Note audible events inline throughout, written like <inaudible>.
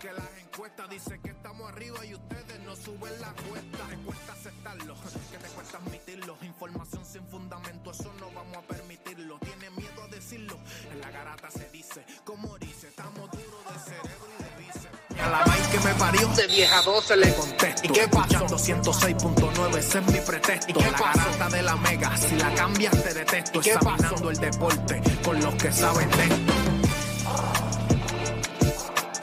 Porque las encuestas dicen que estamos arriba y ustedes no suben la cuesta. Te cuesta aceptarlo, que te cuesta admitirlo. Información sin fundamento, eso no vamos a permitirlo. Tiene miedo a decirlo. En la garata se dice, como dice, estamos duros de cerebro y de bíceps. A la vaina que me parió de vieja 12 le contesto. ¿Y qué pasó? 106.9, ese es mi pretexto. ¿Y qué la garata de la mega, si la cambias te detesto. ¿Y qué Examinando el deporte con los que saben de esto.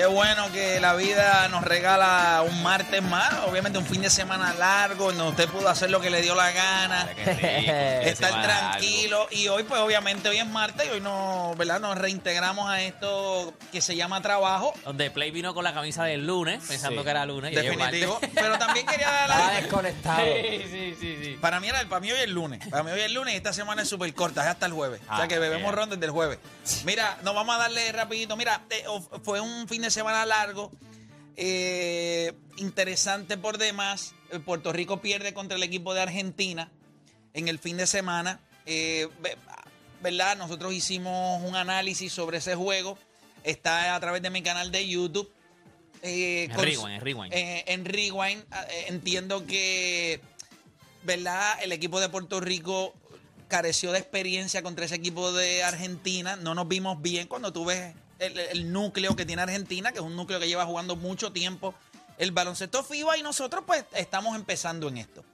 Qué bueno que la vida nos regala un martes más. Obviamente un fin de semana largo, donde usted pudo hacer lo que le dio la gana. <laughs> estar tranquilo. Y hoy, pues obviamente hoy es martes y hoy nos, ¿verdad? nos reintegramos a esto que se llama trabajo. Donde Play vino con la camisa del lunes, pensando Sí. que era lunes. y Definitivo. Pero también quería <laughs> dar la... desconectado. Sí, sí, sí, sí. Para mí, era, para mí hoy es lunes. Para mí hoy es el lunes y esta semana es súper corta, es hasta el jueves. o sea Ah, que bebemos bien. ron desde el jueves. Mira, nos vamos a darle rapidito. Mira, eh, fue un fin de semana largo, eh, interesante por demás. Eh, Puerto Rico pierde contra el equipo de Argentina en el fin de semana. Eh, ve- ¿Verdad? Nosotros hicimos un análisis sobre ese juego. Está a través de mi canal de YouTube. Eh, En con- Rewind, en Rewind. en Rewind, entiendo que, ¿verdad? El equipo de Puerto Rico careció de experiencia contra ese equipo de Argentina. No nos vimos bien cuando tú ves el, núcleo que tiene Argentina, que es un núcleo que lleva jugando mucho tiempo el baloncesto FIBA y nosotros pues estamos empezando en esto.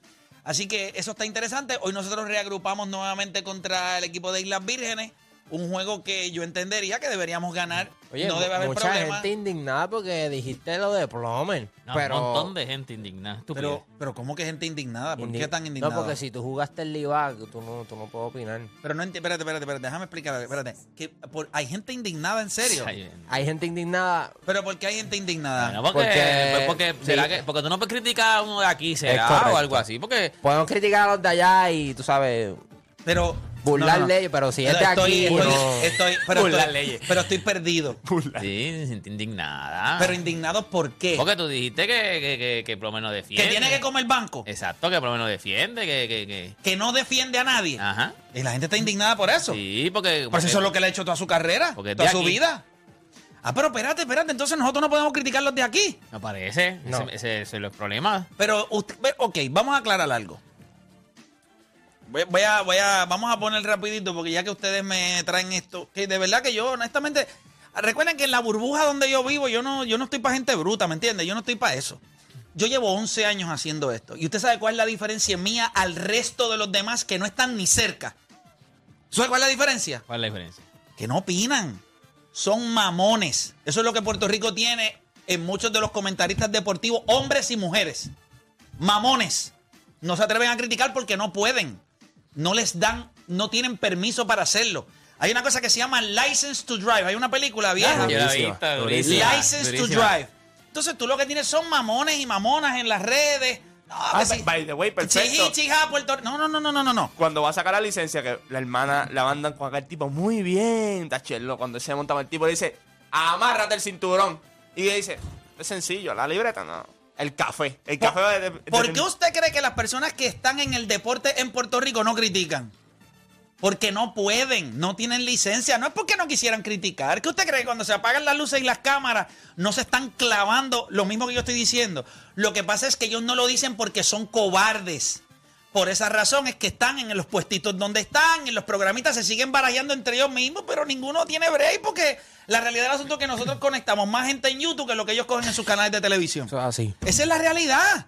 Así que eso está interesante. Hoy nosotros reagrupamos nuevamente contra el equipo de Islas Vírgenes. Un juego que yo entendería que deberíamos ganar. Oye, no debe haber mucha problema. gente indignada porque dijiste lo de Plomer. No, pero, Un montón de gente indignada. Pero, pero ¿cómo que gente indignada? ¿Por indi- qué tan indignada? No, porque si tú jugaste el Livac, tú no, tú no puedes opinar. Pero no entiendo, espérate, espérate, espérate, déjame explicar, espérate. Que por- hay gente indignada, en serio. Ay, Hay gente indignada. Pero ¿por qué hay gente indignada? Bueno, porque, Porque- pues porque, ¿será sí. que, porque tú no puedes criticar a uno de aquí, será, o algo así. Porque Podemos criticar a los de allá y, tú sabes, Pero burlar no, no. leyes, pero si es de estoy, aquí, estoy, no. estoy- pero, Burlar estoy, leyes. pero estoy perdido. sí, se siente indignada. Pero indignado ¿por qué? porque tú dijiste que, que, que, que por lo menos defiende. Que tiene que comer banco. Exacto, que por lo menos defiende, que, que, que. Que no defiende a nadie. Ajá. Y la gente está indignada por eso. Sí, porque. Por porque- eso es lo que le ha hecho toda su carrera, toda su aquí. vida. Ah, pero espérate, espérate. Entonces nosotros no podemos criticar los de aquí. Me parece. No. Ese, ese, ese es el problema. Pero, usted, ok, vamos a aclarar algo. Voy, voy a, voy a, vamos a poner rapidito, porque ya que ustedes me traen esto, que de verdad que yo, honestamente, recuerden que en la burbuja donde yo vivo, yo no, yo no estoy para gente bruta, ¿me entiendes? Yo no estoy para eso. Yo llevo 11 años haciendo esto. Y usted sabe cuál es la diferencia mía al resto de los demás que no están ni cerca. ¿Sabe cuál es la diferencia? ¿Cuál es la diferencia? que no opinan. Son mamones. Eso es lo que Puerto Rico tiene en muchos de los comentaristas deportivos, hombres y mujeres. Mamones. No se atreven a criticar porque no pueden. No les dan, no tienen permiso para hacerlo. Hay una cosa que se llama License to Drive. Hay una película vieja. Durísima, durísima. durísima, License to. Drive. Entonces tú lo que tienes son mamones y mamonas en las redes. No, Ah, que sí. by the way, perfecto. Chiji, chija, Puerto No, no, no, no, no, no. Cuando va a sacar la licencia, que la hermana la mandan con aquel tipo muy bien, tachelo. Cuando se monta el tipo le dice, amárrate el cinturón. Y le dice, es sencillo, la libreta no. El café. El café de, de- ¿Por de- qué usted cree que las personas que están en el deporte en Puerto Rico no critican? Porque no pueden, no tienen licencia. No es porque no quisieran criticar. ¿Qué usted cree que cuando se apagan las luces y las cámaras no se están clavando lo mismo que yo estoy diciendo? Lo que pasa es que ellos no lo dicen porque son cobardes. Por esa razón es que están en los puestitos donde están, en los programitas se siguen barajando entre ellos mismos, pero ninguno tiene break porque la realidad del asunto es que nosotros conectamos más gente en YouTube que lo que ellos cogen en sus canales de televisión. Eso es así. Esa es la realidad.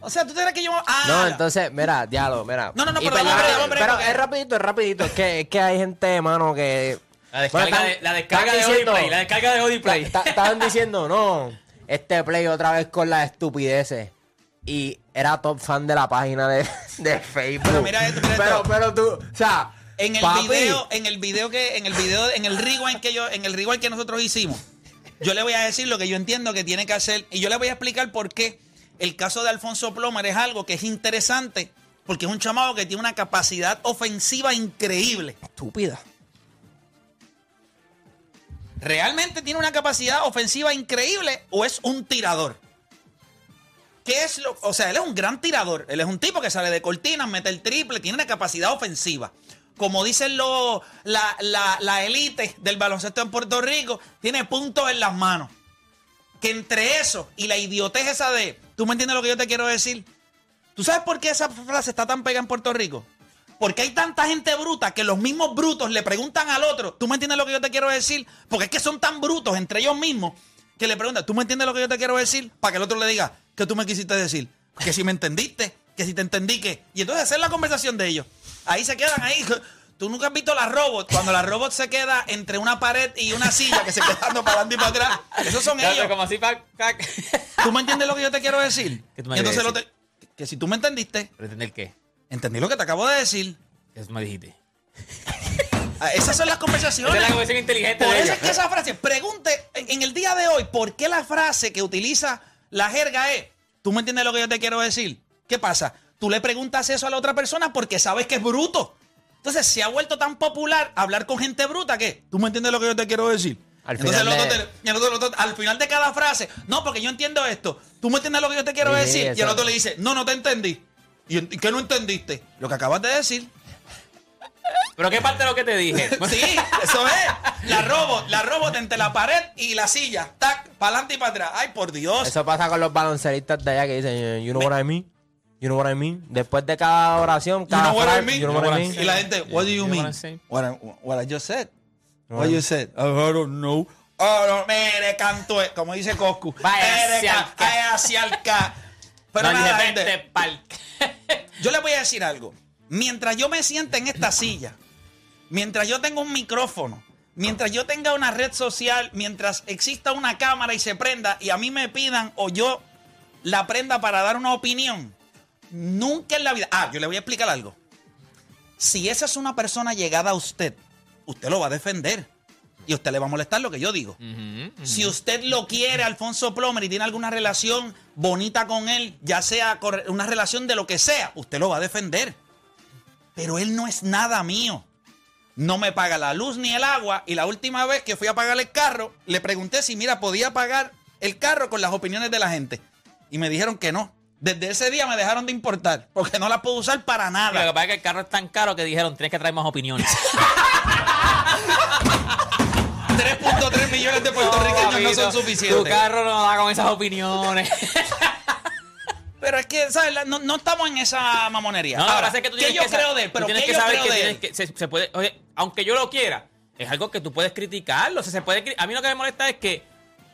O sea, tú te crees que yo. Ah, No, entonces, mira, diablo, mira. No, no, no, pero perdón, dame dame pero porque- es rapidito, es rapidito. Es que, es que hay gente, mano, que... La descarga, Bueno, de, la descarga están de diciendo- Audiplay. La descarga de ta- Estaban diciendo, no, este play otra vez con las estupideces. Y era top fan de la página de, <laughs> de Facebook. Pero mira esto, mira pero, tú, o sea, En el papi, video, en el video que, en el video, en el rewind que yo, en el rewind que nosotros hicimos, yo le voy a decir lo que yo entiendo que tiene que hacer y yo le voy a explicar por qué el caso de Alfonso Plomer es algo que es interesante porque es un chamado que tiene una capacidad ofensiva increíble. Estúpida. ¿Realmente tiene una capacidad ofensiva increíble o es un tirador? ¿Qué es lo? O sea, él es un gran tirador. Él es un tipo que sale de cortinas, mete el triple, tiene una capacidad ofensiva. Como dicen los, la, la, la élite del baloncesto en Puerto Rico, tiene puntos en las manos. Que entre eso y la idiotez esa de, ¿tú me entiendes lo que yo te quiero decir? ¿Tú sabes por qué esa frase está tan pegada en Puerto Rico? Porque hay tanta gente bruta que los mismos brutos le preguntan al otro, ¿tú me entiendes lo que yo te quiero decir? Porque es que son tan brutos entre ellos mismos que le preguntan, ¿tú me entiendes lo que yo te quiero decir? Para que el otro le diga, ¿qué tú me quisiste decir? Que si me entendiste, que si te entendí, que. Y entonces hacer la conversación de ellos. Ahí se quedan ahí. <laughs> Tú nunca has visto la robot, cuando la robot se queda entre una pared y una silla que se queda dando para adelante y para atrás. Esos son Claro, ellos. Como así, pac, pac. ¿Tú me entiendes lo que yo te quiero decir? <laughs> ¿Qué tú me Y entonces el otro- que si tú me entendiste, ¿Pero entender qué? entendí lo que te acabo de decir. Eso me dijiste. Ah, Esas son las conversaciones. Esa es la conversación inteligente Por de eso ella. es que esa frase, pregunte en, el día de hoy, ¿por qué la frase que utiliza la jerga es, ¿tú me entiendes lo que yo te quiero decir? ¿Qué pasa? Tú le preguntas eso a la otra persona porque sabes que es bruto. Entonces se ha vuelto tan popular hablar con gente bruta que, ¿tú me entiendes lo que yo te quiero decir? Al Entonces final el otro de- te- y el otro- el otro- al final de cada frase, no, porque yo entiendo esto. ¿Tú me entiendes lo que yo te quiero Sí, decir? Y el otro le dice, no, no te entendí. ¿Y en- y qué no entendiste? Lo que acabas de decir. ¿Pero qué parte de lo que te dije? <laughs> Sí, eso es. La robot, la robot entre la pared y la silla. Tac, para adelante y para atrás. Ay, por Dios. Eso pasa con los baloncelistas de allá que dicen, you know what I mean? You know what I mean? Después de cada oración, You cada know what I mean? you know what I mean? Y la gente, what do you You mean? what I, what I just said. What you said? I don't know. Oh, no, mire, canto, como dice Coscu. Vaya hacia el ca-. Pero no, nada, gente, yo le voy a decir algo. Mientras yo me siente en esta silla, mientras yo tenga un micrófono, mientras yo tenga una red social, mientras exista una cámara y se prenda y a mí me pidan o yo la prenda para dar una opinión, nunca en la vida. Ah, yo le voy a explicar algo. Si esa es una persona llegada a usted, usted lo va a defender. Y usted le va a molestar lo que yo digo. Si usted lo quiere, Alfonso Plomer, y tiene alguna relación bonita con él, ya sea una relación de lo que sea, usted lo va a defender. Pero él no es nada mío. No me paga la luz ni el agua. Y la última vez que fui a pagar el carro, le pregunté si, mira, podía pagar el carro con las opiniones de la gente. Y me dijeron que no. Desde ese día me dejaron de importar, porque no la puedo usar para Lo que nada. pasa es que el carro es tan caro que dijeron, tienes que traer más opiniones. <laughs> 3.3 millones de puertorriqueños no Papito, son Tu suficientes. carro no da con esas opiniones. <laughs> Pero es que, ¿sabes? No, no estamos en esa mamonería. No, Ahora, es que tú ¿qué tienes yo que creo de él? Pero tienes ¿qué que yo saber creo que de él? que se, se puede, oye, aunque yo lo quiera, es algo que tú puedes criticarlo. O sea, se puede, a mí lo que me molesta es que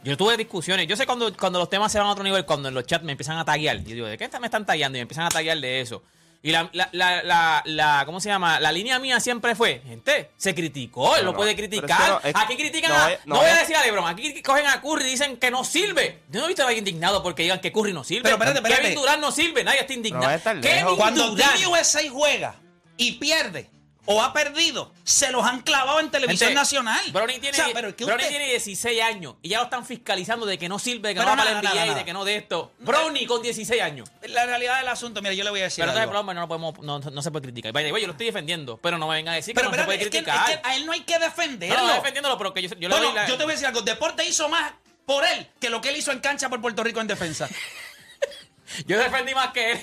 yo tuve discusiones. Yo sé cuando, cuando los temas se van a otro nivel, cuando en los chats me empiezan a taguear. Yo digo, ¿de qué me están tagueando? Y me empiezan a taguear de eso. Y la, la, la, la, la- ¿cómo se llama? La línea mía siempre fue, gente, se criticó, él No, puede pero es que criticar. no, es- aquí critican no a... No, no voy a decir a LeBron, aquí cogen a Curry y dicen que no sirve. Yo no he visto a nadie indignado porque digan que Curry no sirve. Pero espérate, espérate. Kevin Durant no sirve, nadie está indignado. Kevin. Cuando Durant. Team USA juega y pierde o ha perdido, se los han clavado en televisión nacional. Brownie tiene, O sea, pero es que Brownie usted- tiene 16 años y ya lo están fiscalizando de que no sirve, de que Pero no va para la NBA y de que no de esto. Brownie con 16 años. La realidad del asunto, mira, yo le voy a decir Pero entonces, algo. No, lo podemos, no, no se puede criticar. Way, yo lo estoy defendiendo, pero no me vengan a decir Pero que no se puede que, criticar. es que a él no hay que defenderlo. no, no, defendiéndolo, pero que yo, yo le Bueno, doy la... yo te voy a decir algo. Deporte hizo más por él que lo que él hizo en cancha por Puerto Rico en defensa. <laughs> Yo defendí más que él.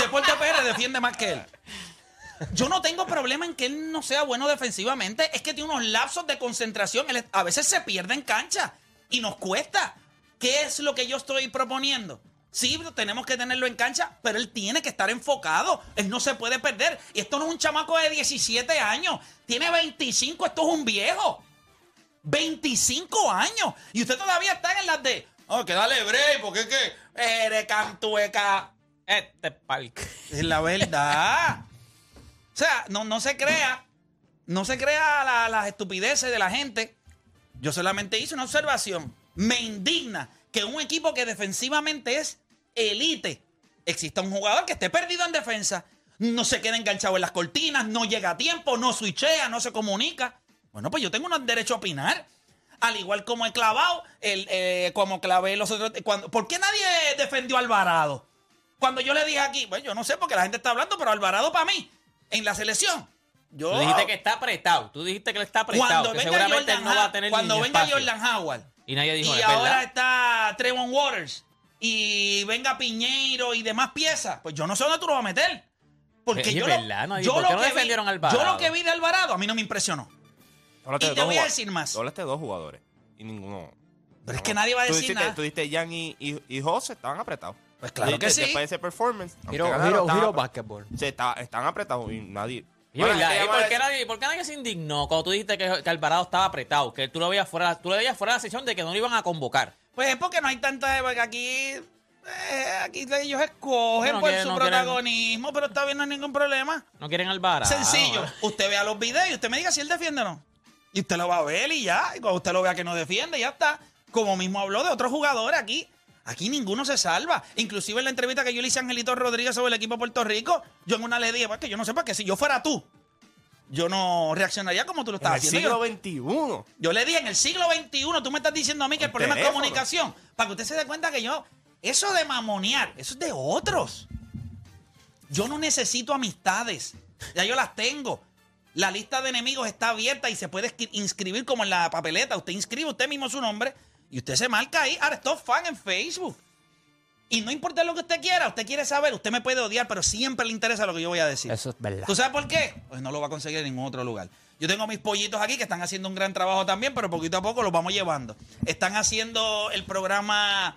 Deporte PR defiende más que él. Yo no tengo problema en que él no sea bueno defensivamente. Es que tiene unos lapsos de concentración. Él a veces se pierde en cancha y nos cuesta. ¿Qué es lo que yo estoy proponiendo? Sí, tenemos que tenerlo en cancha, pero él tiene que estar enfocado. Él no se puede perder. Y esto no es un chamaco de 17 años. Tiene 25, esto es un viejo. 25 años. Y usted todavía está en las de. Oh, que dale break, porque es que. Eres cantueca. Este parque. Es la verdad. O sea, no, no se crea. No se crea la- las estupideces de la gente. Yo solamente hice una observación. Me indigna que un equipo que defensivamente es elite, exista un jugador que esté perdido en defensa, no se quede enganchado en las cortinas, no llega a tiempo, no switchea, no se comunica. Bueno, pues yo tengo un derecho a opinar. Al igual como he clavado, el, eh, como clavé los otros. Cuando, ¿Por qué nadie defendió a Alvarado? Cuando yo le dije aquí, bueno, yo no sé porque la gente está hablando, pero Alvarado para mí, en la selección. Yo, Tú dijiste que está apretado. Tú dijiste que él está apretado. cuando Que venga seguramente Jordan, él no va a tener cuando ni venga espacio. Jordan Howard Y nadie dijo, y "Es ahora verdad". está Trevon Waters y venga Piñeiro y demás piezas, pues yo no sé dónde tú lo vas a meter. Porque Es yo, verdad, lo, no, ¿y yo por lo qué no que defendieron vi, a Alvarado? yo lo que vi de Alvarado a mí no me impresionó. Háblate Y de te dos voy a decir más. Tú hablaste de dos jugadores y ninguno. Pero es que nadie va a Tú decir dijiste- nada. Tú dijiste Jan y, y, y José estaban apretados. Pues claro que sí. Después de ese performance. aunque Hero, ganaron, hero, estaban hero apre- basketball. Sí, está- están apretados y nadie. Y Bueno, verdad, te ¿y llama por qué, nadie, por qué nadie se indignó cuando tú dijiste que, que Alvarado estaba apretado? Que tú lo veías fuera, tú lo veías fuera de la sesión de que no lo iban a convocar. Pues es porque no hay tanta. Porque aquí. eh, aquí ellos escogen No por quieren- su no quieren- protagonismo, pero está bien, no hay ningún problema. No quieren Alvarado. Sencillo. Usted vea los videos y usted me diga si él defiende o no. Y usted lo va a ver y ya. Y cuando usted lo vea que no defiende, ya está. Como mismo habló de otros jugadores aquí. Aquí ninguno se salva. Inclusive en la entrevista que yo le hice a Angelito Rodríguez sobre el equipo de Puerto Rico, yo en una le dije, pues que yo no sé para qué, si yo fuera tú, yo no reaccionaría como tú lo En estás el haciendo. siglo Yo- XXI. yo le dije, en el siglo XXI, tú me estás diciendo a mí que el problema es comunicación. Para que usted se dé cuenta que yo, eso de mamonear, eso es de otros. Yo no necesito amistades. Ya yo las tengo. La lista de enemigos está abierta y se puede inscribir como en la papeleta. Usted inscribe usted mismo su nombre y usted se marca ahí. Ahora, esto fan en Facebook. Y no importa lo que usted quiera, usted quiere saber, usted me puede odiar, pero siempre le interesa lo que yo voy a decir. Eso es verdad. ¿Tú sabes por qué? Pues no lo va a conseguir en ningún otro lugar. Yo tengo mis pollitos aquí que están haciendo un gran trabajo también, pero poquito a poco los vamos llevando. Están haciendo el programa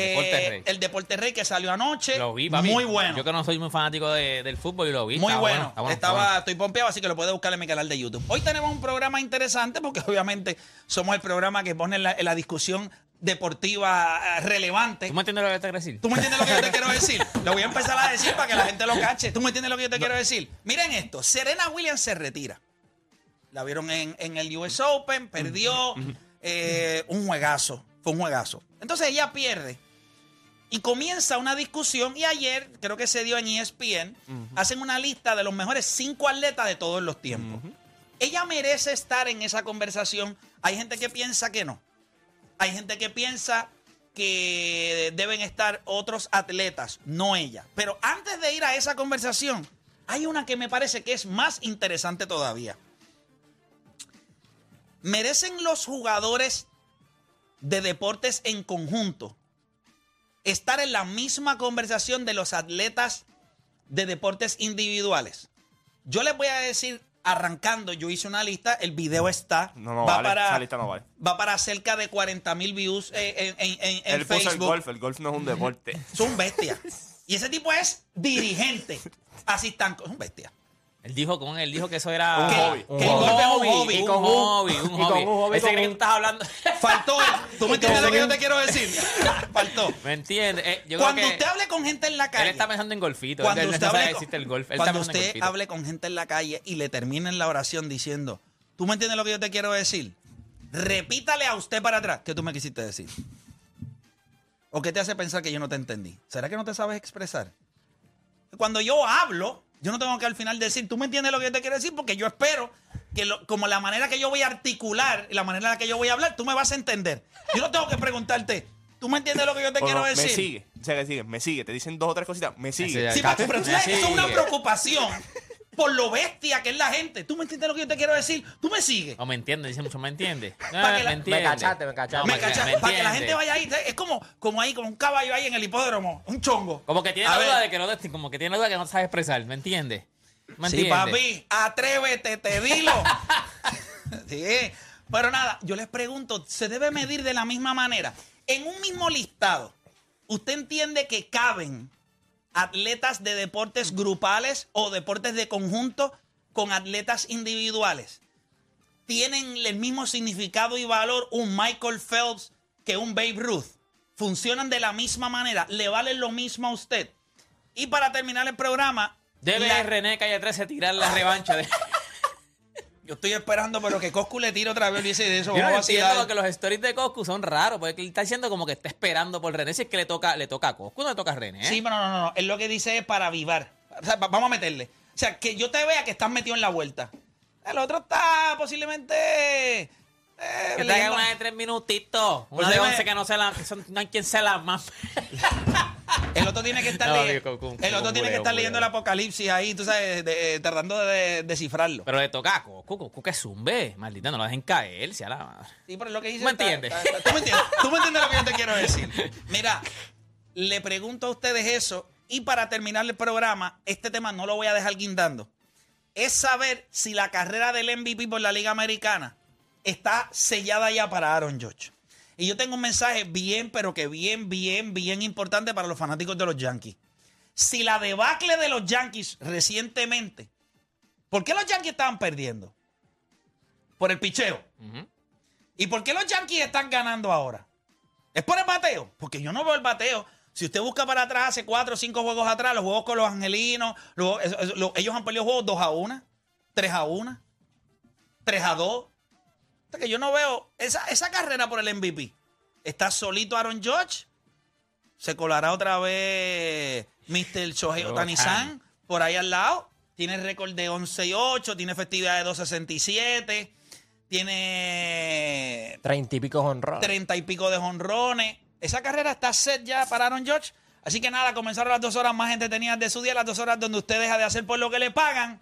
Deporte Rey. El Deporte Rey que salió anoche. Lo vi, papi. Muy bueno. Yo que no soy muy fanático de- del fútbol y lo vi. Muy bueno. Estaba, bueno. estoy pompeado, así que lo puede buscar en mi canal de YouTube. Hoy tenemos un programa interesante porque <laughs> obviamente somos el programa que pone la, la discusión deportiva eh, relevante. ¿Tú me entiendes lo que te quiero decir? ¿Tú me entiendes lo que yo te quiero <laughs> decir? Lo voy a empezar a decir para que la gente lo cache. ¿Tú me entiendes lo que yo te quiero decir? Miren esto. Serena Williams se retira. La vieron en, en el US Open, perdió eh, un juegazo. Fue un juegazo. Entonces ella pierde. Y comienza una discusión. Y ayer, creo que se dio en ESPN, hacen una lista de los mejores cinco atletas de todos los tiempos. Ella merece estar en esa conversación. Hay gente que piensa que no. Hay gente que piensa que deben estar otros atletas, no ella. Pero antes de ir a esa conversación, hay una que me parece que es más interesante todavía. ¿Merecen los jugadores de deportes en conjunto estar en la misma conversación de los atletas de deportes individuales? Yo les voy a decir, arrancando, yo hice una lista, el video está, No, no va, vale. para, Esa lista no vale. va para cerca de 40 mil views eh, en, en- en- en Él puso el Facebook. golf. El golf no es un deporte. Es un bestia. Y ese tipo es dirigente. Así están, es un bestia. Él dijo, con él dijo que eso era Un hobby. que el golf es un hobby. Un Y con un- hobby, un y con hobby. un hobby Ese que un- tú estás hablando. <laughs> Faltó. ¿Tú me entiendes lo que yo te quiero decir? <laughs> Faltó. ¿Me entiendes? Eh, yo Cuando creo que usted hable con gente en la calle. él está pensando en golfito. cuando él usted, hable con, existe el golf. Él cuando está pensando en usted hable con gente en la calle y le terminen la oración diciendo, ¿tú me entiendes lo que yo te quiero decir? Repítale a usted para atrás qué tú me quisiste decir. ¿O qué te hace pensar que yo no te entendí? ¿Será que no te sabes expresar? Cuando yo hablo, yo no tengo que al final decir, ¿tú me entiendes lo que yo te quiero decir? Porque yo espero que lo- como la manera que yo voy a articular y la manera en la que yo voy a hablar, tú me vas a entender. Yo no tengo que preguntarte, ¿tú me entiendes lo que yo te O quiero no, decir? Me sigue. O sea, que sigue. Me sigue. Te dicen dos o tres cositas. Me sigue. Sí, Sí, pero, tú sabes, eso es una preocupación por lo bestia que es la gente. ¿Tú me entiendes lo que yo te quiero decir? ¿Tú me sigues? No me entiende, dice mucho, ¿me entiende? <laughs> Pa' que la- me entiende. Cachaste, me cachaste. No, me me- cachas, me para que la entiende. gente vaya ahí. Es como, como ahí, como un caballo ahí en el hipódromo, un chongo. Como que tiene A la ver. duda de que no te- como que tiene la duda que no sabe expresar, ¿me entiende? ¿Me Sí, papi, atrévete, te dilo. <laughs> sí, pero nada, yo les pregunto, ¿se debe medir de la misma manera? En un mismo listado, ¿usted entiende que caben atletas de deportes grupales o deportes de conjunto con atletas individuales? ¿Tienen el mismo significado y valor un Michael Phelps que un Babe Ruth? ¿Funcionan de la misma manera? ¿Le valen lo mismo a usted? Y para terminar el programa... Debe la- René Calle 13 tirar la revancha de. <laughs> Yo estoy esperando, pero que Coscu le tire otra vez y dice de eso. Yo no entiendo que los stories de Coscu son raros, porque él está diciendo como que está esperando por René. Si es que le toca, le toca a Coscu, no le toca a René. ¿eh? Sí, pero no, no, no. Él lo que dice es para avivar. O sea, va- vamos a meterle. O sea, que yo te vea que estás metido en la vuelta. El otro está posiblemente. eh, Que leyendo- traiga una de tres minutitos. Una Pues de once que no se la. que son- no hay quien se la más. <laughs> El otro tiene que estar, No, leyendo- digo, con- con- el otro con tiene que estar leyendo el apocalipsis ahí, tú sabes, de- eh, tratando de descifrarlo. Pero le toca a Coscu. Coscu que zumbe. Maldita, no lo dejen caer. Si a la madre. Sí, pero es lo que dice. ¿Me está- entiendes? está- está- ¿Tú me entiendes? <laughs> ¿Tú me entiendes lo que yo te quiero decir? Mira, le pregunto a ustedes eso y para terminar el programa, este tema no lo voy a dejar guindando. Es saber si la carrera del MVP por la Liga Americana está sellada ya para Aaron Judge. Y yo tengo un mensaje bien, pero que bien, bien, bien importante para los fanáticos de los Yankees. Si la debacle de los Yankees recientemente, ¿por qué los Yankees estaban perdiendo? Por el picheo. ¿Y por qué los Yankees están ganando ahora? ¿Es por el bateo? Porque yo no veo el bateo. Si usted busca para atrás, hace cuatro o cinco juegos atrás, los juegos con los angelinos, los- ellos han perdido juegos 2 a 1, 3 a 1, 3 a 2. Que yo no veo esa, esa carrera por el MVP. Está solito Aaron Judge. Se colará otra vez Mr. Shohei Otani-san por ahí al lado. Tiene récord de 11 y 8, tiene efectividad de 267, tiene Treinta y pico honrón. treinta y pico de jonrones. Esa carrera está set ya para Aaron George. Así que nada, comenzaron las dos horas más entretenidas de su día, las dos horas donde usted deja de hacer por lo que le pagan.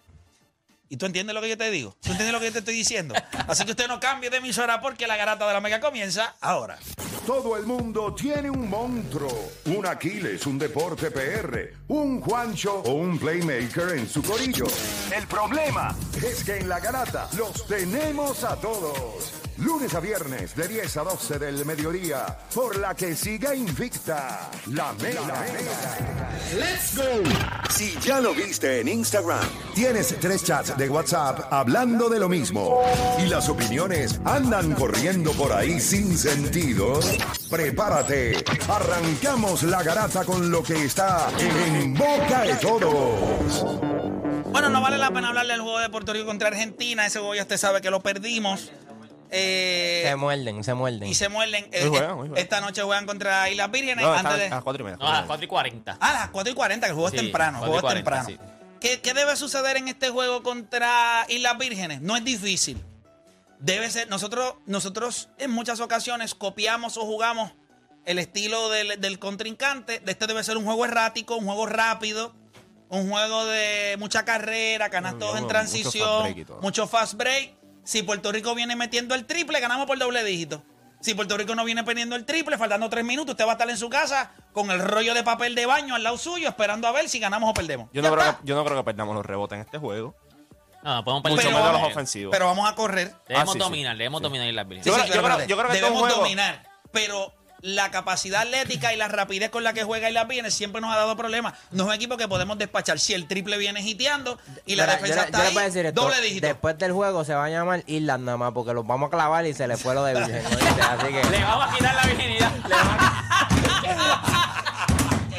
¿Y tú entiendes lo que yo te digo? ¿Tú entiendes lo que yo te estoy diciendo? Así que usted no cambie de emisora porque la garata de la mega comienza ahora. Todo el mundo tiene un monstruo, un Aquiles, un deporte PR, un Juancho o un Playmaker en su corillo. El problema es que en la garata los tenemos a todos. Lunes a viernes de 10 a 12 del mediodía, por la que siga invicta la mega. ¡Let's go! Si ya lo viste en Instagram, tienes tres chats de WhatsApp hablando de lo mismo y las opiniones andan corriendo por ahí sin sentido, prepárate. Arrancamos la garata con lo que está en boca de todos. Bueno, no vale la pena hablarle del juego de Puerto Rico contra Argentina. Ese juego ya usted sabe que lo perdimos. Eh, Se muerden, se muerden. y se muerden. Eh, juegan, eh. Esta noche juegan contra Islas Vírgenes. No, antes de... a las cuatro y media. No, a las 4 y 40. Ah, a las 4 y 40, que el juego es Sí, temprano. El 4 y juego es 40, temprano. ¿Qué, qué debe suceder en este juego contra Islas Vírgenes? No es difícil. Debe ser. Nosotros, nosotros en muchas ocasiones copiamos o jugamos el estilo del, del contrincante. De este debe ser un juego errático, un juego rápido, un juego de mucha carrera, canastos Mucho en fast transición, break y todo. mucho fast break. Si Puerto Rico viene metiendo el triple, ganamos por doble dígito. Si Puerto Rico no viene poniendo el triple, faltando tres minutos, usted va a estar en su casa con el rollo de papel de baño al lado suyo, esperando a ver si ganamos o perdemos. Yo no, creo que, yo no creo que perdamos los rebotes en este juego. No, podemos Mucho perder. menos los ofensivos. Pero vamos a correr. Debemos Ah, sí, sí. dominar, debemos Sí. dominar las. Yo sí, creo- yo espérate. creo- yo creo que este Debemos juego- dominar, pero la capacidad atlética y la rapidez con la que juega y la viene siempre nos ha dado problemas. No es un equipo que podemos despachar. Si el triple viene hiteando y la Mira, defensa yo, está yo ahí, decir esto. doble dígito. Después del juego se va a llamar Island nada más porque los vamos a clavar y se le fue lo de <laughs> Virgen. Así que. Le vamos a quitar la virginidad. Le vamos <laughs> a-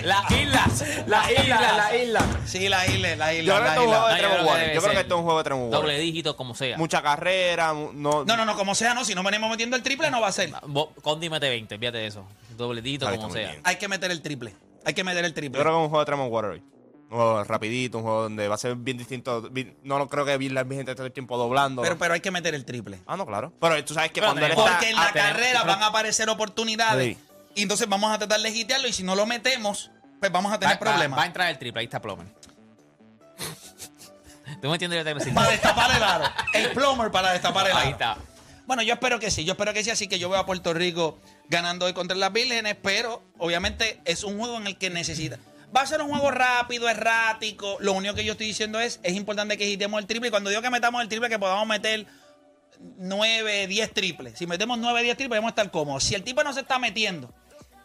Las islas. Las islas. la isla. Sí, la isla, la Yo isla, creo que la esto es un juego isla. de No, yo Trevor creo que Water. debe Yo creo que ser esto es un juego de Doble dígito, como sea. Mucha carrera, mu- no... No, no, no, como sea, no. Si no venimos metiendo el triple, no va a ser. Bo- Condi mete 20, fíjate de eso. Doble dígito, como está muy sea. bien. Hay que meter el triple. Hay que meter el Yo triple. creo que es un juego de Tremont Water hoy. Un juego rapidito, un juego donde va a ser bien distinto. bien- no lo creo que vi la gente todo el tiempo doblando. Pero, pero hay que meter el triple. ah, no, claro. Pero tú sabes que Pero cuando él tenemos- está... Porque en la ah, tenemos- carrera van a aparecer oportunidades. Sí. Y entonces vamos a tratar de gitearlo. Y si no lo metemos, pues vamos a tener Va, problemas. va a entrar el triple, ahí está Plomer. <laughs> ¿Tú me entiendes te decir? Para destapar el aro. El plumber para destapar el aro. Ahí está. Bueno, yo espero que sí, yo espero que sí, así que yo veo a Puerto Rico ganando hoy contra las Vírgenes, pero obviamente es un juego en el que necesita. Va a ser un juego rápido, errático. Lo único que yo estoy diciendo es, es importante que agitemos el triple. Y cuando digo que metamos el triple, que podamos meter 9, 10 triples. Si metemos 9, 10 triples, vamos a estar cómodos. Si el tipo no se está metiendo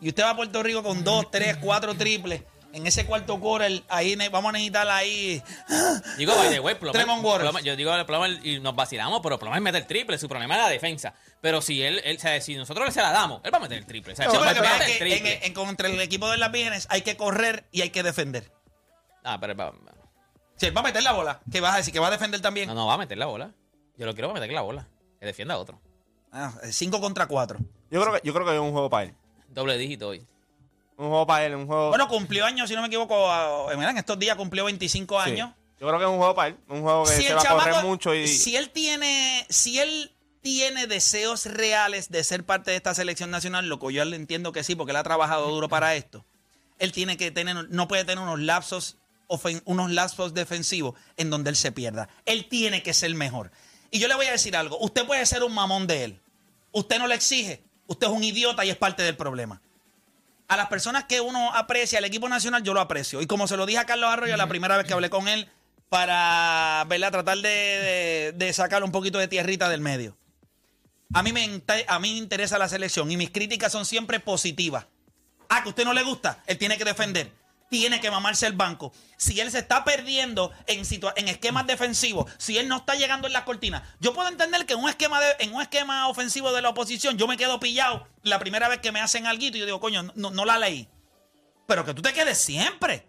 y usted va a Puerto Rico con 2, 3, 4 triples, en ese cuarto quarter, ahí vamos a necesitar ahí. <gasps> Digo, by the way, Plummer- Tremont Waters. Yo digo el Plummer y nos vacilamos, pero Plummer mete el triple. Su problema es la defensa. Pero si él, él o sea, si nosotros se la damos, él va a meter el triple. O sea, va pero que meter el que en, triple. en- contra el equipo de las Vírgenes hay que correr y hay que defender. Ah, pero va- va- Si él va a meter la bola, ¿qué vas a decir? ¿Que va a defender también? no, no va a meter la bola. Yo lo quiero para meter la bola. Que defienda a otro. 5 contra 4. Yo creo que, yo creo que es un juego para él. Doble dígito hoy. Un juego para él, un juego. Bueno, cumplió años, si no me equivoco. en estos días cumplió 25 Sí. años. Yo creo que es un juego para él. Un juego que Si se el va a correr chamaco- mucho y. si él tiene, si él tiene deseos reales de ser parte de esta selección nacional, lo que yo le entiendo que sí, porque él ha trabajado duro para esto. Él tiene que tener, no puede tener unos lapsos, ofen- unos lapsos defensivos en donde él se pierda. Él tiene que ser mejor. Y yo le voy a decir algo. Usted puede ser un mamón de él. Usted no le exige. Usted es un idiota y es parte del problema. A las personas que uno aprecia, al equipo nacional, yo lo aprecio. Y como se lo dije a Carlos Arroyo la primera vez que hablé con él, para ¿verdad? tratar de, de, sacar un poquito de tierrita del medio. A mí, me, a mí me interesa la selección y mis críticas son siempre positivas. Ah, que a usted no le gusta, él tiene que defender. Tiene que mamarse el banco. Si él se está perdiendo en, en esquemas defensivos, si él no está llegando en las cortinas, yo puedo entender que en un esquema de, en un esquema ofensivo de la oposición, yo me quedo pillado la primera vez que me hacen algo y yo digo, coño, no, no la leí. Pero que tú te quedes siempre.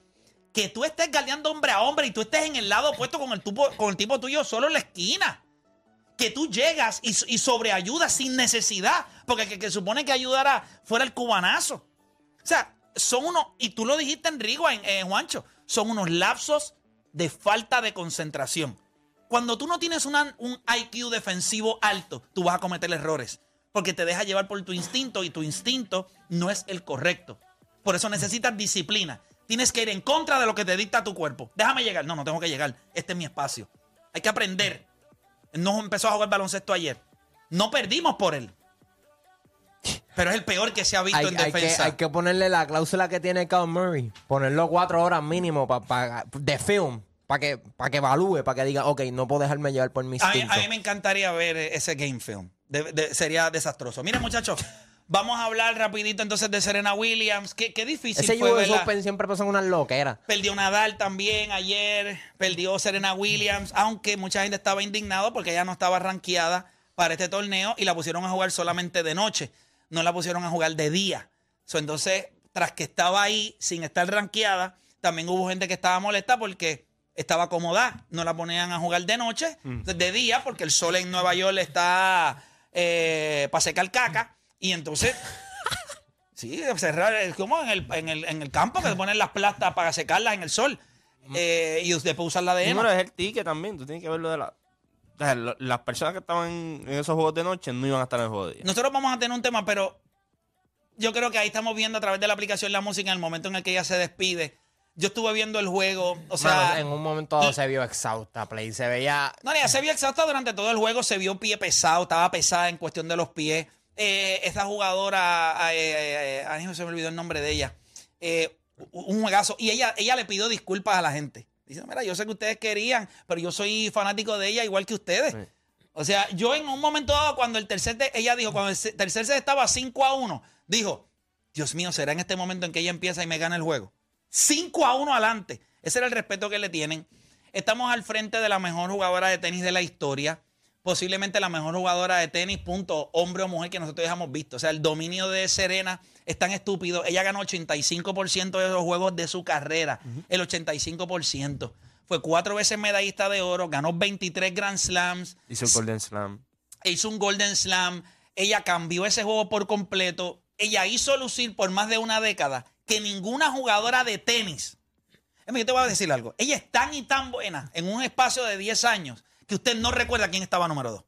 Que tú estés galeando hombre a hombre y tú estés en el lado opuesto con el, tupo- con el tipo tuyo solo en la esquina. Que tú llegas y, y sobreayudas sin necesidad. Porque el que, que supone que ayudara fuera el cubanazo. O sea, son unos, y tú lo dijiste en Rigo, en, Juancho, son unos lapsos de falta de concentración. Cuando tú no tienes un IQ defensivo alto, tú vas a cometer errores. Porque te deja llevar por tu instinto y tu instinto no es el correcto. Por eso necesitas disciplina. Tienes que ir en contra de lo que te dicta tu cuerpo. Déjame llegar. No, no tengo que llegar. Este es mi espacio. Hay que aprender. No empezó a jugar baloncesto ayer. No perdimos por él. Pero es el peor que se ha visto Hay, en hay que, defensa. hay que ponerle la cláusula que tiene Cal Murray. Ponerlo cuatro horas mínimo pa- pa- de film. Para que, pa que evalúe, para que diga, ok, no puedo dejarme llevar por mi A mí, a mí me encantaría ver ese game film. De- de- sería desastroso. Miren, muchachos, vamos a hablar rapidito entonces de Serena Williams. Qué, qué difícil Ese fue, US ¿verdad? Open siempre pasan unas loqueras. Perdió Nadal también ayer, perdió Serena Williams, aunque mucha gente estaba indignado porque ella no estaba rankeada para este torneo y la pusieron a jugar solamente de noche, no la pusieron a jugar de día. So, entonces, tras que estaba ahí sin estar rankeada, también hubo gente que estaba molesta porque estaba cómoda, no la ponían a jugar de noche, de día, porque el sol en Nueva York está eh, para secar caca, y entonces <laughs> Sí, cerrar, es como en el, en, el, en el campo que ponen las plastas para secarlas en el sol. Eh, y usted puede usar la de heno. pero es el ticket también. Tú tienes que ver lo de la. O sea, lo- las personas que estaban en, esos juegos de noche no iban a estar en el juego de día. Nosotros vamos a tener un tema, pero yo creo que ahí estamos viendo a través de la aplicación la música en el momento en el que ella se despide. Yo estuve viendo el juego, o sea, Mano, en un momento dado se vio exhausta, Play. Se veía. No, ella se vio exhausta durante todo el juego, se vio pie pesado, estaba pesada en cuestión de los pies. Eh, esa jugadora, eh, eh, eh, ay, se me olvidó el nombre de ella, eh, un juegazo. Y ella, ella le pidió disculpas a la gente. Dice, mira, yo sé que ustedes querían, pero yo soy fanático de ella igual que ustedes. O sea, yo en un momento dado, cuando el tercer, de- ella dijo, cuando el tercer set estaba 5 a 1, dijo, Dios mío, será en este momento en que ella empieza y me gana el juego. 5 a 1 adelante. Ese era el respeto que le tienen. Estamos al frente de la mejor jugadora de tenis de la historia. Posiblemente la mejor jugadora de tenis, punto, hombre o mujer que nosotros hayamos visto. O sea, el dominio de Serena es tan estúpido. Ella ganó 85% de los juegos de su carrera. El 85%. Fue cuatro veces medallista de oro, ganó 23 Grand Slams Hizo el Golden Slam. hizo un Golden Slam, ella cambió ese juego por completo, ella hizo lucir por más de una década que ninguna jugadora de tenis, yo te voy a decir algo, ella es tan y tan buena en un espacio de 10 años que usted no recuerda quién estaba número 2.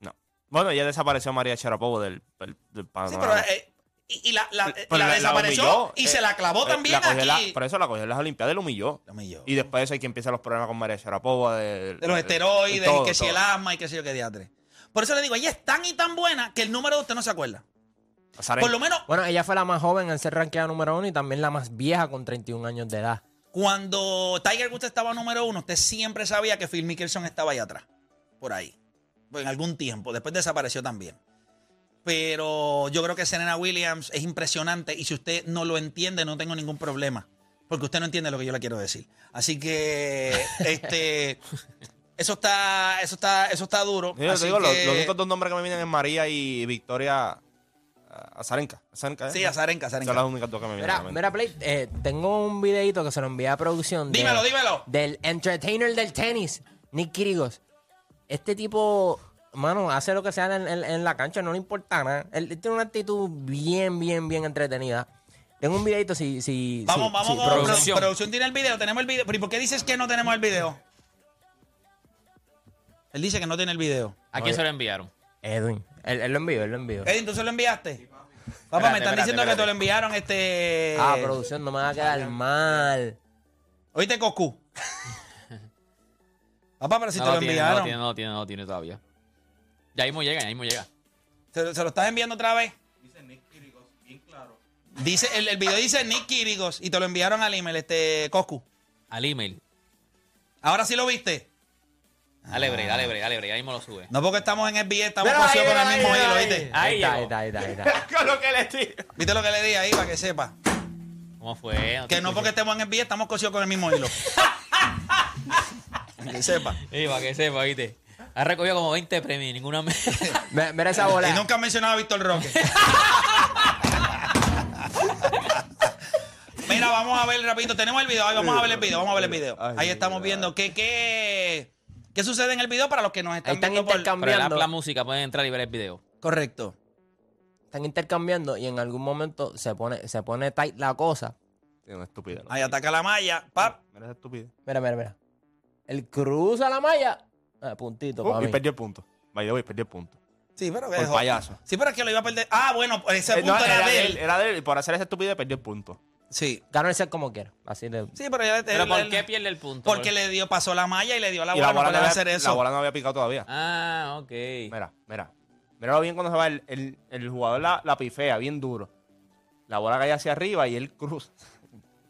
No. Bueno, ya desapareció María Sharapova del, del, del Sí, pero eh, y, y la, la- Pero la desapareció humilló, y eh, se la clavó eh, también la la- aquí. por eso la cogió en las Olimpiadas y lo humilló. Y después de eso hay que empiezan los problemas con María Sharapova. De, de los esteroides, todo, y que si el asma y que si yo qué diatre. Por eso le digo, ella es tan y tan buena que el número de usted no se acuerda. Por lo menos Bueno, ella fue la más joven en ser rankeada número uno y también la más vieja con 31 años de edad. Cuando Tiger Woods estaba número uno, usted siempre sabía que Phil Mickelson estaba allá atrás. Por ahí. En algún tiempo. Después desapareció también. Pero yo creo que Serena Williams es impresionante y si usted no lo entiende, no tengo ningún problema. Porque usted no entiende lo que yo le quiero decir. Así que, <laughs> este. Eso está, eso está, eso está duro. Yo te digo, los, que- los únicos dos nombres que me vienen es María y Victoria ah, Azarenka. Azarenka, ¿eh? Sí, Azarenka, Son Azarenka. las únicas dos que me vienen. a Mira, la mente. mira, Play, eh, tengo un videito que se lo envié a producción. de- Dímelo, dímelo. Del entertainer del tenis, Nick Kyrgios. Este tipo, mano, hace lo que sea en, en- en la cancha, no le importa nada. Él, él tiene una actitud bien, bien, bien entretenida. Tengo un videito si... si Vamos, si- vamos si- con producción. producción. producción. tiene el video, tenemos el video. Pero ¿y por qué dices que no tenemos el video? Él dice que no tiene el video. ¿A quién se lo enviaron? Edwin. Él, él lo envió, él lo envió. Eddie, ¿tú se lo enviaste? Papá, me están espérate, diciendo que te lo enviaron este. Ah, producción, no me va a quedar mal. Oíste, Coscu. Papá, pero si no, te lo tiene, no enviaron. lo tiene, no lo tiene, no lo tiene todavía. Ya mismo llega, ya mismo llega. ¿Se, se lo estás enviando otra vez? Dice, el, el video dice Nick Kirigos y te lo enviaron al email, este Coscu. Al email. Ahora sí lo viste. Dale break, dale break, dale break. Ya mismo lo sube. No porque estamos en SBS, estamos Mira, cosidos ahí, con el ahí, mismo ahí, hilo, ahí. ¿viste? Ahí Ahí está, ahí está, ahí está, ahí <laughs> está. Con lo que le tiro. ¿Viste lo que le di ahí para que sepa? ¿Cómo fue? te Que no porque estemos en SBS, estamos cosidos con el mismo hilo. <laughs> que sepa. Sí, para que sepa, viste. Ha recogido como 20 premios y ninguna me... <laughs> Mira, mira esa bola. Y nunca han mencionado a Víctor Roque. Mira, vamos a ver rapidito. Tenemos el video. Ahí vamos a ver el video. Vamos a ver el video. Ahí estamos viendo qué, qué, qué sucede en el video para los que nos Ahí están están viendo por... intercambiando. Pero el app, la música, pueden entrar y ver el video. Correcto. Están intercambiando y en algún momento se pone, se pone tight la cosa. Sí, una estupidez. ¿no? Ahí ataca la malla. Pap. Mira esa estupidez. Mira, mira, mira. Él cruza la malla. Ah, puntito, Uh, para y mí. perdió el punto. The way, perdió el punto. Sí, pero que Por payaso. Sí, pero es que lo iba a perder. Ah, bueno, ese Eh, punto no, era, de él. Era de él. Y por hacer esa estupidez perdió el punto. Sí. Ganó el set como quiera. Así de... Sí, pero ya ¿Pero por qué pierde el punto? Porque le dio, pasó la malla y le dio la y bola. la no bola, no había, hacer eso. la bola no había picado todavía. Ah, ok. Mira, mira. Míralo bien cuando se va. El, el, el jugador la, la pifea bien duro. La bola cae hacia arriba y él cruza.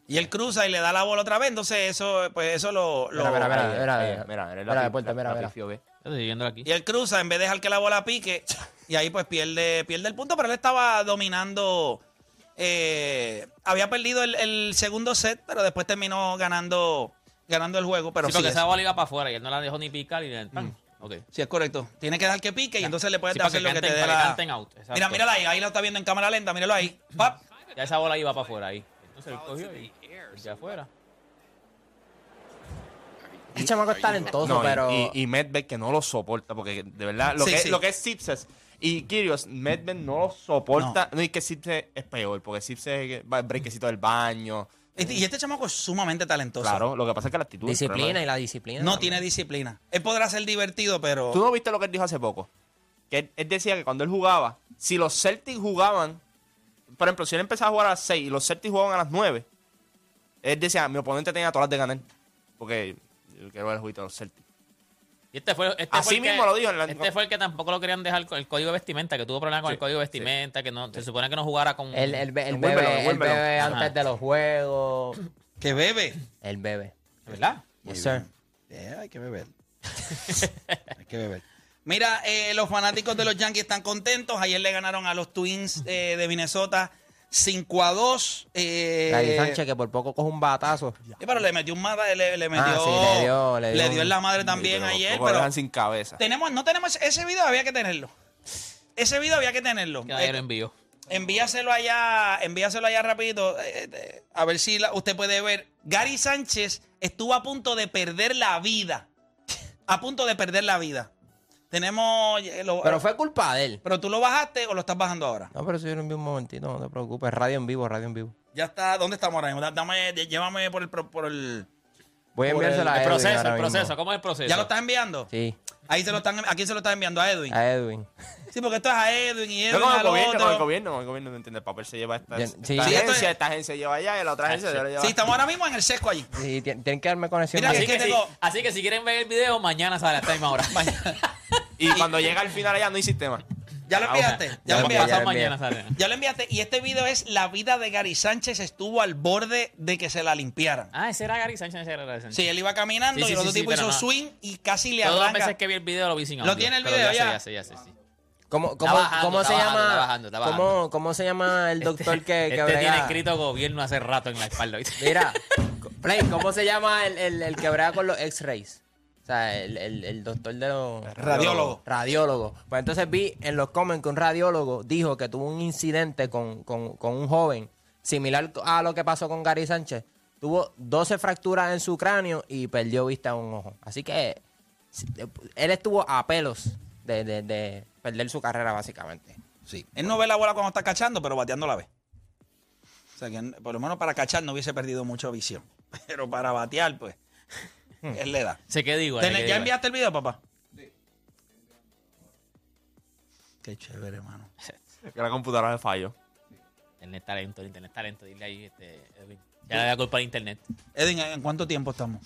Y él cruza y le da la bola otra vez, entonces eso, pues eso lo. lo- Mira, mira, mira. Mira, mira. mira, él Mira, la, puerta, la- mira, la mira. pifió, ve. Estoy aquí. Y él cruza en vez de dejar que la bola pique. <laughs> Y ahí pues pierde, pierde el punto, pero él estaba dominando. Eh, había perdido el, el segundo set, pero después terminó ganando, ganando el juego. Pero sí, sí, porque es, esa bola iba para afuera y él no la dejó ni picar y le ¡pam! Ok. sí, es correcto. Tiene que dejar que pique y entonces le puedes Sí, hacer que lo que te dé que la. canten out, exacto. Mira, mírala ahí, ahí lo está viendo en cámara lenta, míralo ahí. <clears throat> Pap. Ya esa bola iba para afuera ahí. Entonces él cogió y ya afuera. El chamaco es talentoso, No, y- pero... y, y Medved que no lo soporta, porque de verdad, lo, Sí, que, sí. lo que es Sipses y Kyrgios, Medved no lo soporta. No, y que Sipses es peor, porque Sipses es el brequecito del baño. Este- y este chamaco es sumamente talentoso. Claro, lo que pasa es que la actitud. Disciplina y la disciplina. No tiene disciplina. Él podrá ser divertido, pero. ¿Tú no viste lo que él dijo hace poco? Que él, él decía que cuando él jugaba, si los Celtics jugaban, por ejemplo, si él empezaba a jugar a las 6 y los Celtics jugaban a las 9, él decía, mi oponente tenía todas las de ganar. Porque yo quiero ver el juguito de los Celtics. Y este fue, este Así fue el mismo que, lo dijo en la- Este fue el que tampoco lo querían dejar con el código de vestimenta, que tuvo problemas con Sí, el código de sí, vestimenta, que no se supone que no jugara con. El, el, be- el Vuélvelo, bebe, el vuélvelo. bebe Ajá. antes de los juegos. Que bebe. El bebe. ¿Verdad? Yes, sir. Hay que beber. <laughs> hay que beber. Mira, eh, los fanáticos de los Yankees están contentos. Ayer le ganaron a los Twins eh, de Minnesota 5 a 2. Eh, Gary Sánchez que por poco coge un batazo. sí, pero le metió un mata, le, le metió. Ah, sí, le dio- le dio en un- la madre también pero ayer. Pero dejan sin cabeza. tenemos, no tenemos ese video, había que tenerlo. Ese video había que tenerlo. Que nadie Eh, lo envió. envíaselo allá, envíaselo allá rapidito, eh, eh, a ver si la- usted puede ver. Gary Sánchez estuvo a punto de perder la vida. A punto de perder la vida. Tenemos... lo- Pero fue culpa de él. ¿Pero tú lo bajaste o lo estás bajando ahora? No, pero si yo lo envío un momentito, no te preocupes. Radio en vivo, radio en vivo. Ya está, ¿dónde estamos ahora mismo? Da- Dame, llévame por el... pro- Por el Voy a enviársela el- a El Edwin proceso, ahora el mismo. proceso. ¿Cómo es el proceso? ¿Ya lo estás enviando? Sí. Ahí se lo están, ¿A quién se lo están enviando? A Edwin. A Edwin. Sí, porque esto es a Edwin y No Edwin con el al gobierno, con el gobierno, con el gobierno, no entiende. El papel se lleva a esta, Bien, esta sí. Sí, agencia, es- esta agencia lleva allá y la otra agencia se lo lleva Sí, estamos ahora mismo en el sesco allí. Sí, tien- tienen que darme conexión. Mira. Así que, que si, tengo- así que si quieren ver el video, mañana sale a esta misma hora. <laughs> Y <laughs> cuando llega al final allá no hay sistema. Ya lo Ah, enviaste. Ya Ya lo enviaste. ya lo envié. mañana sale. Ya lo enviaste. Y este video es la vida de Gary Sánchez estuvo al borde de que se la limpiaran. Ah, ese era Gary Sánchez. Ese era Gary Sánchez. Sí, él iba caminando Sí, sí, y el otro sí, sí, tipo hizo no. swing y casi le Todas las arranca. veces que vi el video lo vi sin ¿Lo audio. tiene el pero video ya? sé, ya sé, ya sé, sí. ¿Cómo, cómo, bajando, cómo está se bajando, llama? está bajando, está ¿cómo, bajando. ¿Cómo se llama el doctor que, que Este brega? tiene escrito gobierno hace rato en la espalda. ¿viste? Mira, <laughs> Play, ¿cómo se llama el, el, el que brega con los X-rays? O sea, el, el, el doctor de los... Radiólogo. Radiólogo. Pues entonces vi en los comments que un radiólogo dijo que tuvo un incidente con, con, con un joven similar a lo que pasó con Gary Sánchez. Tuvo 12 fracturas en su cráneo y perdió vista en un ojo. Así que si- él estuvo a pelos de, de, de perder su carrera, básicamente. Sí. Él no ve la bola cuando está cachando, pero bateando la ve. O sea que por lo menos para cachar no hubiese perdido mucha visión. <laughs> Pero para batear, pues, él le da. Se quedó igual. Ten- se quedó ¿Ya igual. enviaste el video, papá? Sí. Qué chévere, hermano. <laughs> Que la computadora le falló. Internet talento, el internet talento. Dile ahí, este, Edwin. Ya le da culpa al internet. Edwin, ¿en cuánto tiempo estamos?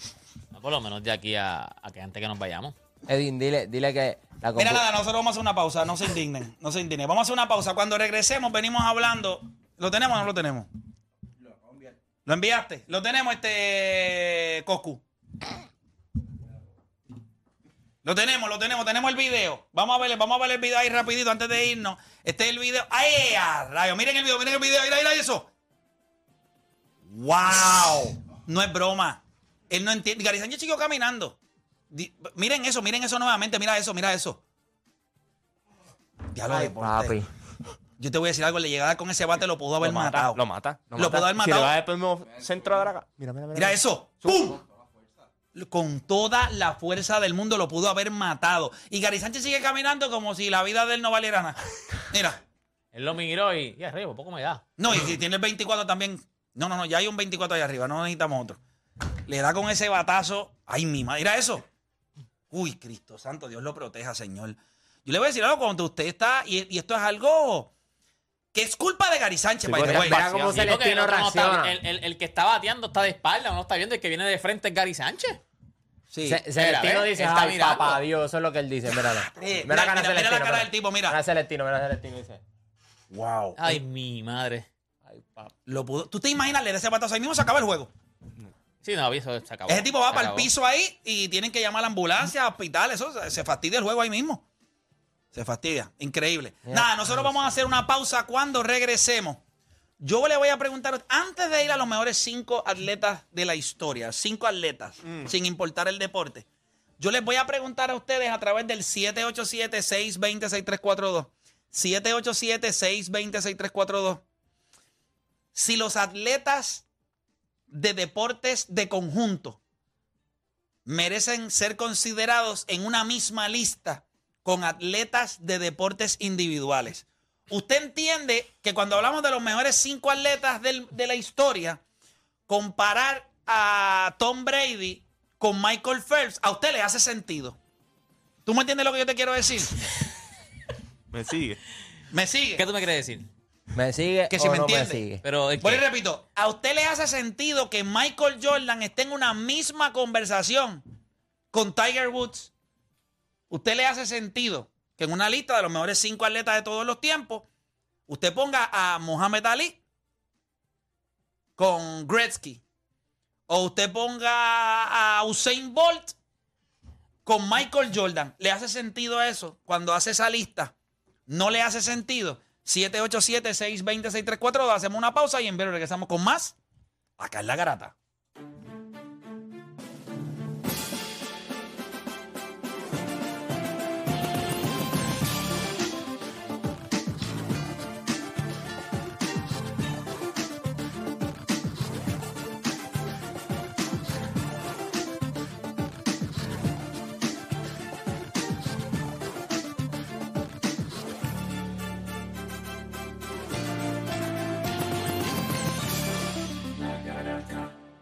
No, por lo menos de aquí a, a que antes que nos vayamos. Edwin, dile, dile que la Mira, nada, nosotros vamos a hacer una pausa, no se indignen, no se indignen. Vamos a hacer una pausa. Cuando regresemos, venimos hablando. ¿Lo tenemos o no lo tenemos? ¿Lo enviaste? Lo tenemos, este. Coscu. Lo tenemos, lo tenemos, tenemos el video. Vamos a ver, vamos a ver el video ahí rapidito antes de irnos. Este es el video. ¡Ay, a rayo! Miren el video, miren el video, mira, mira eso. ¡Wow! No es broma. Él no entiende. Gary Sánchez siguió caminando. Di- miren eso, miren eso nuevamente. Mira eso, mira eso. Diablo, Ay, deporte. papi. Yo te voy a decir algo. Le llegada con ese bate lo pudo haber Lo mata, matado. Lo mata. Lo mata. pudo haber Si matado. le va a dar el mismo centro de la Mira, mira, mira. Mira eso. ¡Pum! Con toda la fuerza del mundo lo pudo haber matado. Y Gary Sánchez sigue caminando como si la vida de él no valiera nada. Mira. Él lo miró y, ya, arriba, poco me da. No, y si tiene el 24 también. No, no, no, ya hay un 24 ahí arriba, no necesitamos otro. Le da con ese batazo. Ay, mi madre, mira eso. Uy, Cristo Santo, Dios lo proteja, Señor. Yo le voy a decir algo, cuando usted está, y, y esto es algo que es culpa de Gary Sánchez, Sí, by the porque way. Mira cómo Sí, Celestino el, reacciona. el, el- el que está bateando está de espalda, no está viendo. El que viene de frente es Gary Sánchez. Sí. Ce- Celestino dice, está ay, mirando. papá Dios, eso es lo que él dice, míralo. Mira, mira, <laughs> la cara mira, mira la Celestino, cara del tipo, mira. Mira Celestino, mira Celestino, dice. Wow. Ay, mi madre. Ay, papá. Lo pudo, ¿Tú te imaginas leer ese batazo ahí mismo se acaba el juego? Sí, no, eso se acabó. Ese tipo va Se para el piso ahí y tienen que llamar a la ambulancia, hospital, eso se- se fastidia el juego ahí mismo. Se fastidia, increíble. Nada, nosotros vamos a hacer una pausa cuando regresemos. Yo le voy a preguntar, antes de ir a los mejores cinco atletas de la historia, cinco atletas, sin importar el deporte, yo les voy a preguntar a ustedes a través del 787-620-6342. 787-620-6342. Si los atletas de deportes de conjunto merecen ser considerados en una misma lista con atletas de deportes individuales. Usted entiende que cuando hablamos de los mejores cinco atletas del- de la historia, comparar a Tom Brady con Michael Phelps, a usted le hace sentido. ¿Tú me entiendes lo que yo te quiero decir? <laughs> Me sigue. ¿Me sigue? ¿Qué tú me quieres decir? ¿Me sigue Que o si me no me entiende. sigue? Pero es y repito, ¿a usted le hace sentido que Michael Jordan esté en una misma conversación con Tiger Woods? ¿Usted le hace sentido que en una lista de los mejores cinco atletas de todos los tiempos, usted ponga a Muhammad Ali con Gretzky? ¿O usted ponga a Usain Bolt con Michael Jordan? ¿Le hace sentido eso cuando hace esa lista? ¿No le hace sentido? 787-620-6342. Hacemos una pausa y en breve regresamos con más. Acá en la garata.